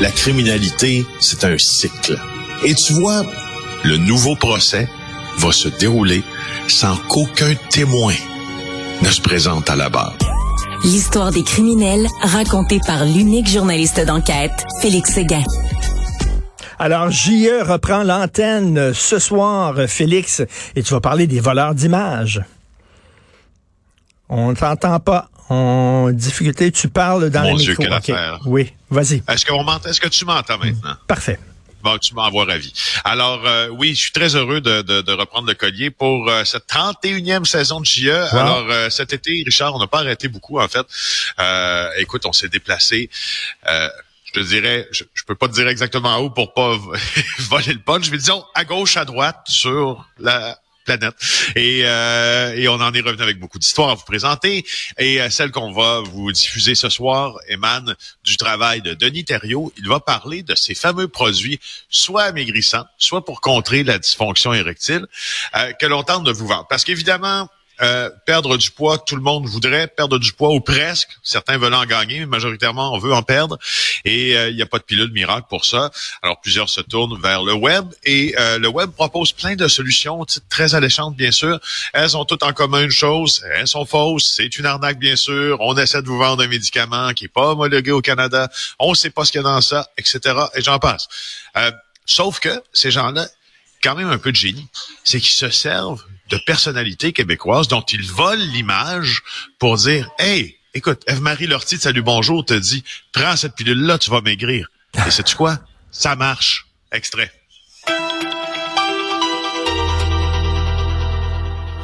la criminalité, c'est un cycle. Et tu vois, le nouveau procès va se dérouler sans qu'aucun témoin ne se présente à la barre. L'histoire des criminels racontée par l'unique journaliste d'enquête, Félix Séguin. Alors, JE reprend l'antenne ce soir, Félix, et tu vas parler des voleurs d'images. On ne t'entend pas. En difficulté, tu parles dans Mon le Dieu, micro. quelle OK. affaire. Oui, vas-y. Est-ce qu'on m'entend? Est-ce que tu m'entends maintenant? Parfait. Bon, tu m'envoies ravi. Alors, euh, oui, je suis très heureux de, de- de reprendre le collier pour euh, cette 31e saison de JE. Alors, euh, cet été, Richard, on n'a pas arrêté beaucoup, en fait. Euh, écoute, on s'est déplacé. Euh, je te dirais, je, je peux pas te dire exactement où pour pas voler le punch, mais disons à gauche, à droite, sur la planète. Et, euh, et on en est revenu avec beaucoup d'histoires à vous présenter. Et euh, celle qu'on va vous diffuser ce soir émane du travail de Denis Thériault. Il va parler de ces fameux produits, soit amaigrissants, soit pour contrer la dysfonction érectile, euh, que l'on tente de vous vendre. Parce qu'évidemment, euh, perdre du poids, tout le monde voudrait perdre du poids ou presque. Certains veulent en gagner, mais majoritairement on veut en perdre. Et euh, il n'y a pas de pilule miracle pour ça. Alors plusieurs se tournent vers le web et euh, le web propose plein de solutions très alléchantes bien sûr. Elles ont toutes en commun une chose, elles sont fausses, c'est une arnaque bien sûr. On essaie de vous vendre un médicament qui est pas homologué au Canada. On ne sait pas ce qu'il y a dans ça, etc. Et j'en passe. Euh, sauf que ces gens-là quand même un peu de génie, c'est qu'ils se servent de personnalités québécoises dont ils volent l'image pour dire Hey, écoute, Eve-Marie Lortie de Salut Bonjour te dit Prends cette pilule-là, tu vas maigrir. Et sais-tu quoi? Ça marche. Extrait.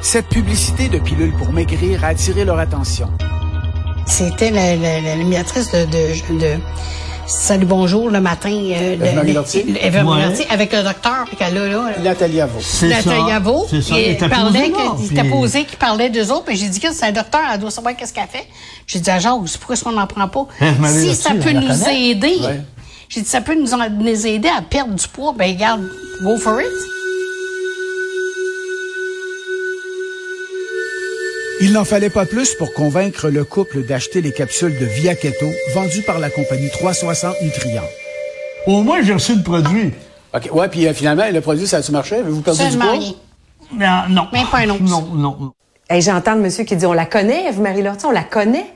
Cette publicité de pilules pour maigrir a attiré leur attention. C'était la, la, la l'animatrice de, de, de Salut Bonjour le matin. Euh, Ouais. Lortie, avec le docteur, puis qu'elle a là. Nathalie Avo. C'est Nathalie ça. Yavo, C'est ça. il Elle était parlait qu'il était posé, qu'il parlait d'eux autres, puis j'ai dit que c'est un docteur, elle doit savoir qu'est-ce qu'elle fait. J'ai dit à Jacques, pourquoi est-ce qu'on n'en prend pas? Si ça peut nous aider, Ouais. j'ai dit, ça peut nous, en- nous aider à perdre du poids, ben regarde, go for it. Il n'en fallait pas plus pour convaincre le couple d'acheter les capsules de Via Keto vendues par la compagnie 360 Nutriments. Au moins, j'ai reçu le produit. OK. Ouais, puis euh, finalement, le produit, ça a-tu marché? Avez-vous perdu du poids? rien. Mais, non. Même pas un once. Non, non, non. Hey, J'entends le monsieur qui dit on la connaît, Eve-Marie Lortie, on la connaît.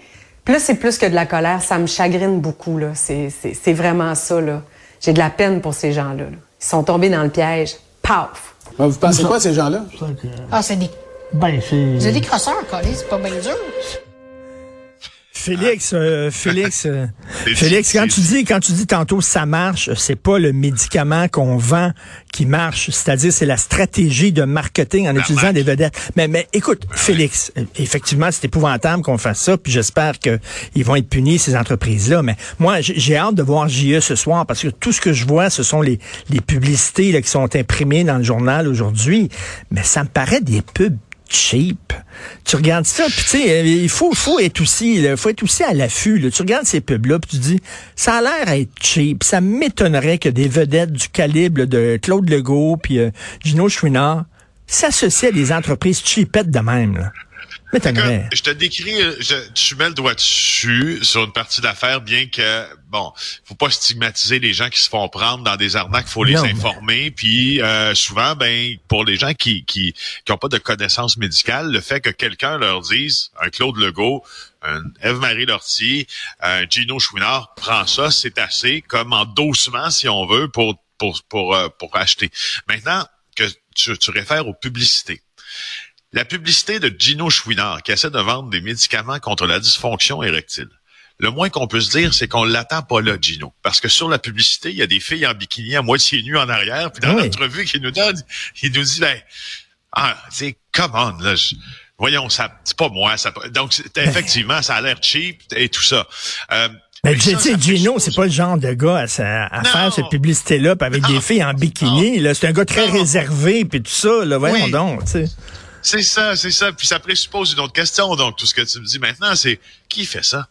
Puis là, c'est plus que de la colère, ça me chagrine beaucoup. là. C'est vraiment ça. là. J'ai de la peine pour ces gens-là. là. Ils sont tombés dans le piège. Paf! Vous pensez quoi, ces gens-là? C'est ça que- Ah, c'est des, Ben, c'est... c'est des crosseurs, collés, c'est pas bien dur. Félix, euh, Félix, euh, Félix, quand tu dis, quand tu dis tantôt ça marche, c'est pas le médicament qu'on vend qui marche, c'est-à-dire c'est la stratégie de marketing en utilisant des vedettes. Mais, mais écoute, Félix, euh, effectivement, c'est épouvantable qu'on fasse ça, puis j'espère que ils vont être punis ces entreprises-là. Mais moi, j'ai j'ai hâte de voir JE ce soir parce que tout ce que je vois, ce sont les, les publicités là, qui sont imprimées dans le journal aujourd'hui. Mais ça me paraît des pubs cheap. Tu regardes ça, puis tu sais, euh, il faut, faut être aussi, faut être aussi à l'affût. Tu regardes ces pubs-là, puis tu dis, ça a l'air à être cheap. Ça m'étonnerait que des vedettes du calibre de Claude Legault puis euh, Gino Chouinard s'associent à des entreprises cheapettes de même. Je te décris, euh, je, tu mets le doigt dessus sur une partie d'affaires, bien que, bon, faut pas stigmatiser les gens qui se font prendre dans des arnaques, faut les Non, mais- informer. Puis euh, souvent, ben, pour les gens qui qui qui ont pas de connaissances médicales, le fait que quelqu'un leur dise, un Claude Legault, un Eve-Marie Lortie, un Gino Chouinard, prend ça, c'est assez comme endossement, si on veut, pour pour pour euh, pour acheter. Maintenant que tu, tu réfères aux publicités. La publicité de Gino Chouinard qui essaie de vendre des médicaments contre la dysfonction érectile. Le moins qu'on peut se dire, c'est qu'on l'attend pas là, Gino. Parce que sur la publicité, il y a des filles en bikini à moitié nues en arrière. Puis dans Oui. l'entrevue qu'il nous donne, il nous dit, ben, ah, c'est come on, là. je- voyons, ça, c'est pas moi. Ça, donc, effectivement, ça a l'air cheap et tout ça. Euh, Mais tu sais, Gino, c'est pas le genre de gars à, faire cette publicité-là, avec Non. des filles en bikini. là. C'est un gars très Non. réservé, puis tout ça. Là, voyons Oui. donc. tu sais. C'est ça, c'est ça. Puis ça présuppose une autre question. Donc, tout ce que tu me dis maintenant, c'est qui fait ça?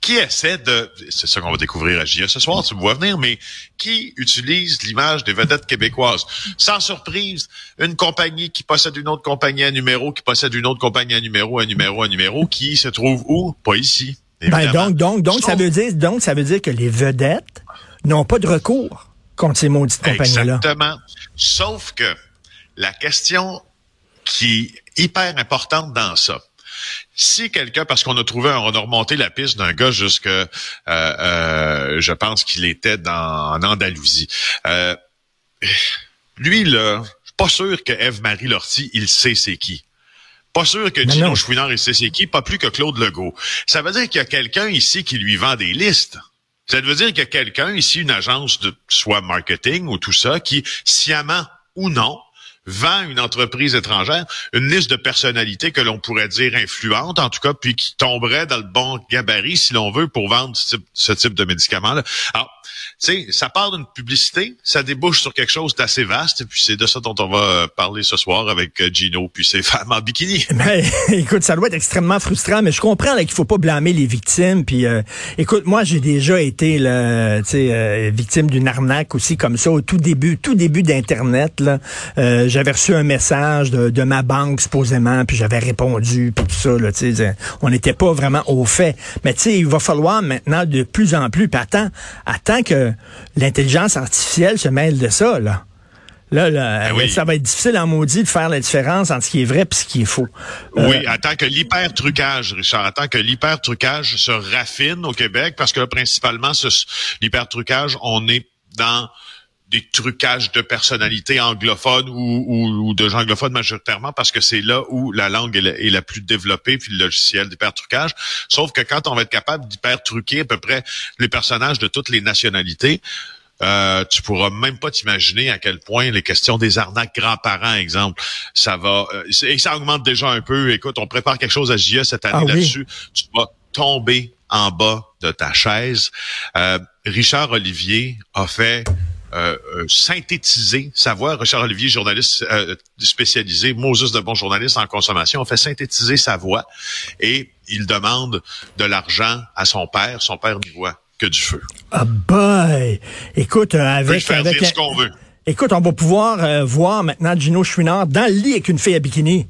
Qui essaie de... C'est ça qu'on va découvrir à JA ce soir, tu me vois venir, mais qui utilise l'image des vedettes québécoises? Sans surprise, une compagnie qui possède une autre compagnie à numéro, qui possède une autre compagnie à numéro, à numéro, à numéro, qui se trouve où? Pas ici. Ben, donc, donc, donc, Je ça veut dire, donc, ça veut dire que les vedettes n'ont pas de recours contre ces maudites compagnies-là. Exactement. Sauf que la question qui est hyper importante dans ça, si quelqu'un, parce qu'on a trouvé, on a remonté la piste d'un gars jusque, euh, euh, je pense qu'il était dans en Andalousie. Euh, lui là, je suis pas sûr que Eve-Marie Lortie, il sait c'est qui. Pas sûr que non. Chouinard, il sait c'est qui, pas plus que Claude Legault. Ça veut dire qu'il y a quelqu'un ici qui lui vend des listes. Ça veut dire qu'il y a quelqu'un ici, une agence de soit marketing ou tout ça, qui, sciemment ou non, vend une entreprise étrangère une liste de personnalités que l'on pourrait dire influentes, en tout cas, puis qui tomberait dans le bon gabarit, si l'on veut, pour vendre ce type, de médicaments-là. Sais, ça part d'une publicité, ça débouche sur quelque chose d'assez vaste, puis c'est de ça dont on va euh, parler ce soir avec euh, Gino puis ses femmes en bikini. Ben, écoute, ça doit être extrêmement frustrant, mais je comprends qu'il faut pas blâmer les victimes. Puis, euh, écoute, moi, j'ai déjà été là, euh, victime d'une arnaque aussi comme ça au tout début, tout début d'Internet. Euh, j'avais reçu un message de, ma banque supposément, puis j'avais répondu, puis tout ça. Là, on n'était pas vraiment au fait. Mais tu sais, il va falloir maintenant de plus en plus. Puis attends, attends que l'intelligence artificielle se mêle de ça là. Là, là Ben oui. ça va être difficile en maudit de faire la différence entre ce qui est vrai et ce qui est faux. Euh, Oui, attends que l'hyper-trucage, Richard, attends que l'hyper-trucage se raffine au Québec, parce que là, principalement, l'hyper-trucage, on est dans des trucages de personnalités anglophones ou, ou- ou de gens anglophones majoritairement parce que c'est là où la langue est la, est la plus développée puis le logiciel d'hypertrucage. Sauf que quand on va être capable d'hypertruquer à peu près les personnages de toutes les nationalités, euh, tu pourras même pas t'imaginer à quel point les questions des arnaques grands-parents, exemple, ça va euh, et ça augmente déjà un peu. Écoute, on prépare quelque chose à JE cette année Ah oui. là-dessus. Tu vas tomber en bas de ta chaise. Euh, Richard Olivier a fait euh, euh, synthétiser sa voix. Richard Olivier, journaliste euh, spécialisé, Moses de bon journaliste en consommation, a fait synthétiser sa voix et il demande de l'argent à son père. Son père n'y voit que du feu. Ah boy! Écoute, euh, On avec... avec dire ce qu'on veut. Écoute, on va pouvoir euh, voir maintenant Gino Chouinard dans le lit avec une fille à bikini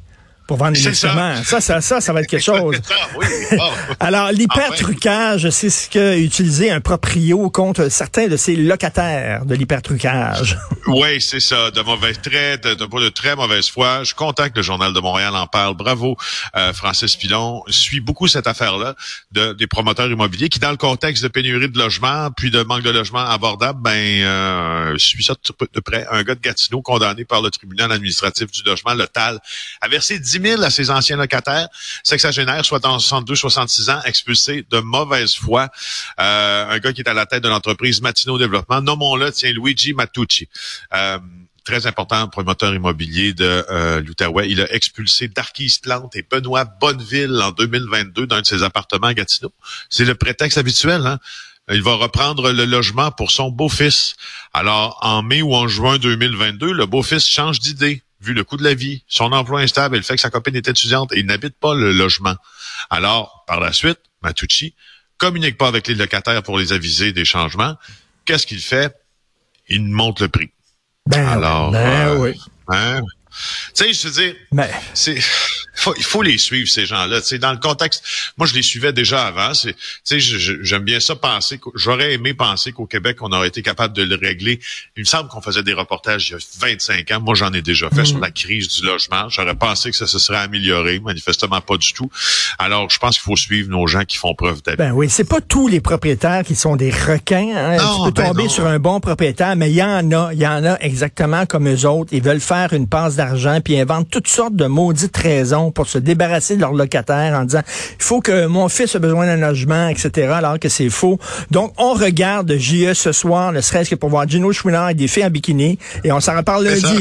pour vendre C'est ça. Ça. Ça, ça, ça, va être quelque chose. Ah oui, ah. Alors, l'hypertrucage, c'est ce qu'a utilisé un proprio contre certains de ses locataires de l'hypertrucage. Oui, c'est ça, de mauvais traits, de, de, de très mauvaise foi. Je suis content que le Journal de Montréal en parle. Bravo, euh, Francis Pilon. Suit beaucoup cette affaire-là de, des promoteurs immobiliers qui, dans le contexte de pénurie de logements, puis de manque de logements abordables, ben, euh, suit ça de, de près. Un gars de Gatineau condamné par le tribunal administratif du logement, le TAL, a versé 10 000 à ses anciens locataires, sexagénaires, soit en 62-66 ans, expulsés de mauvaise foi. Euh, un gars qui est à la tête de l'entreprise Matino Développement, nommons-le, tiens, Luigi Matucci. Euh, très important promoteur immobilier de euh. Il a expulsé Darkis Plante et Benoît Bonneville en 2022 d'un de ses appartements à Gatineau. C'est le prétexte habituel, hein? Il va reprendre le logement pour son beau-fils. Alors, en mai ou en juin 2022, le beau-fils change d'idée, vu le coût de la vie, son emploi instable et le fait que sa copine est étudiante et il n'habite pas le logement. Alors, par la suite, Matucci communique pas avec les locataires pour les aviser des changements. Qu'est-ce qu'il fait? Il monte le prix. Ben, Alors, ben euh, oui. hein? Tu sais, je veux dire, Ben, c'est faut, il faut les suivre ces gens-là. Sais, dans le contexte, moi je les suivais déjà avant. C'est, j'aime bien ça penser. J'aurais aimé penser qu'au Québec on aurait été capable de le régler. Il me semble qu'on faisait des reportages il y a 25 ans. Moi j'en ai déjà fait sur la crise du logement. J'aurais pensé que ça se serait amélioré, manifestement pas du tout. Alors je pense qu'il faut suivre nos gens qui font preuve d'habitude. ben oui, c'est pas tous les propriétaires qui sont des requins. Hein. Non, tu peux ben tomber non. sur un bon propriétaire, mais il y en a, il y en a exactement comme eux autres. Ils veulent faire une passe d'argent, puis inventent toutes sortes de maudites raisons pour se débarrasser de leurs locataires en disant il faut que mon fils a besoin d'un logement, etc. Alors que c'est faux. Donc on regarde JE ce soir, ne serait-ce que pour voir Gino Chouinard et des filles en bikini, et on s'en reparle lundi.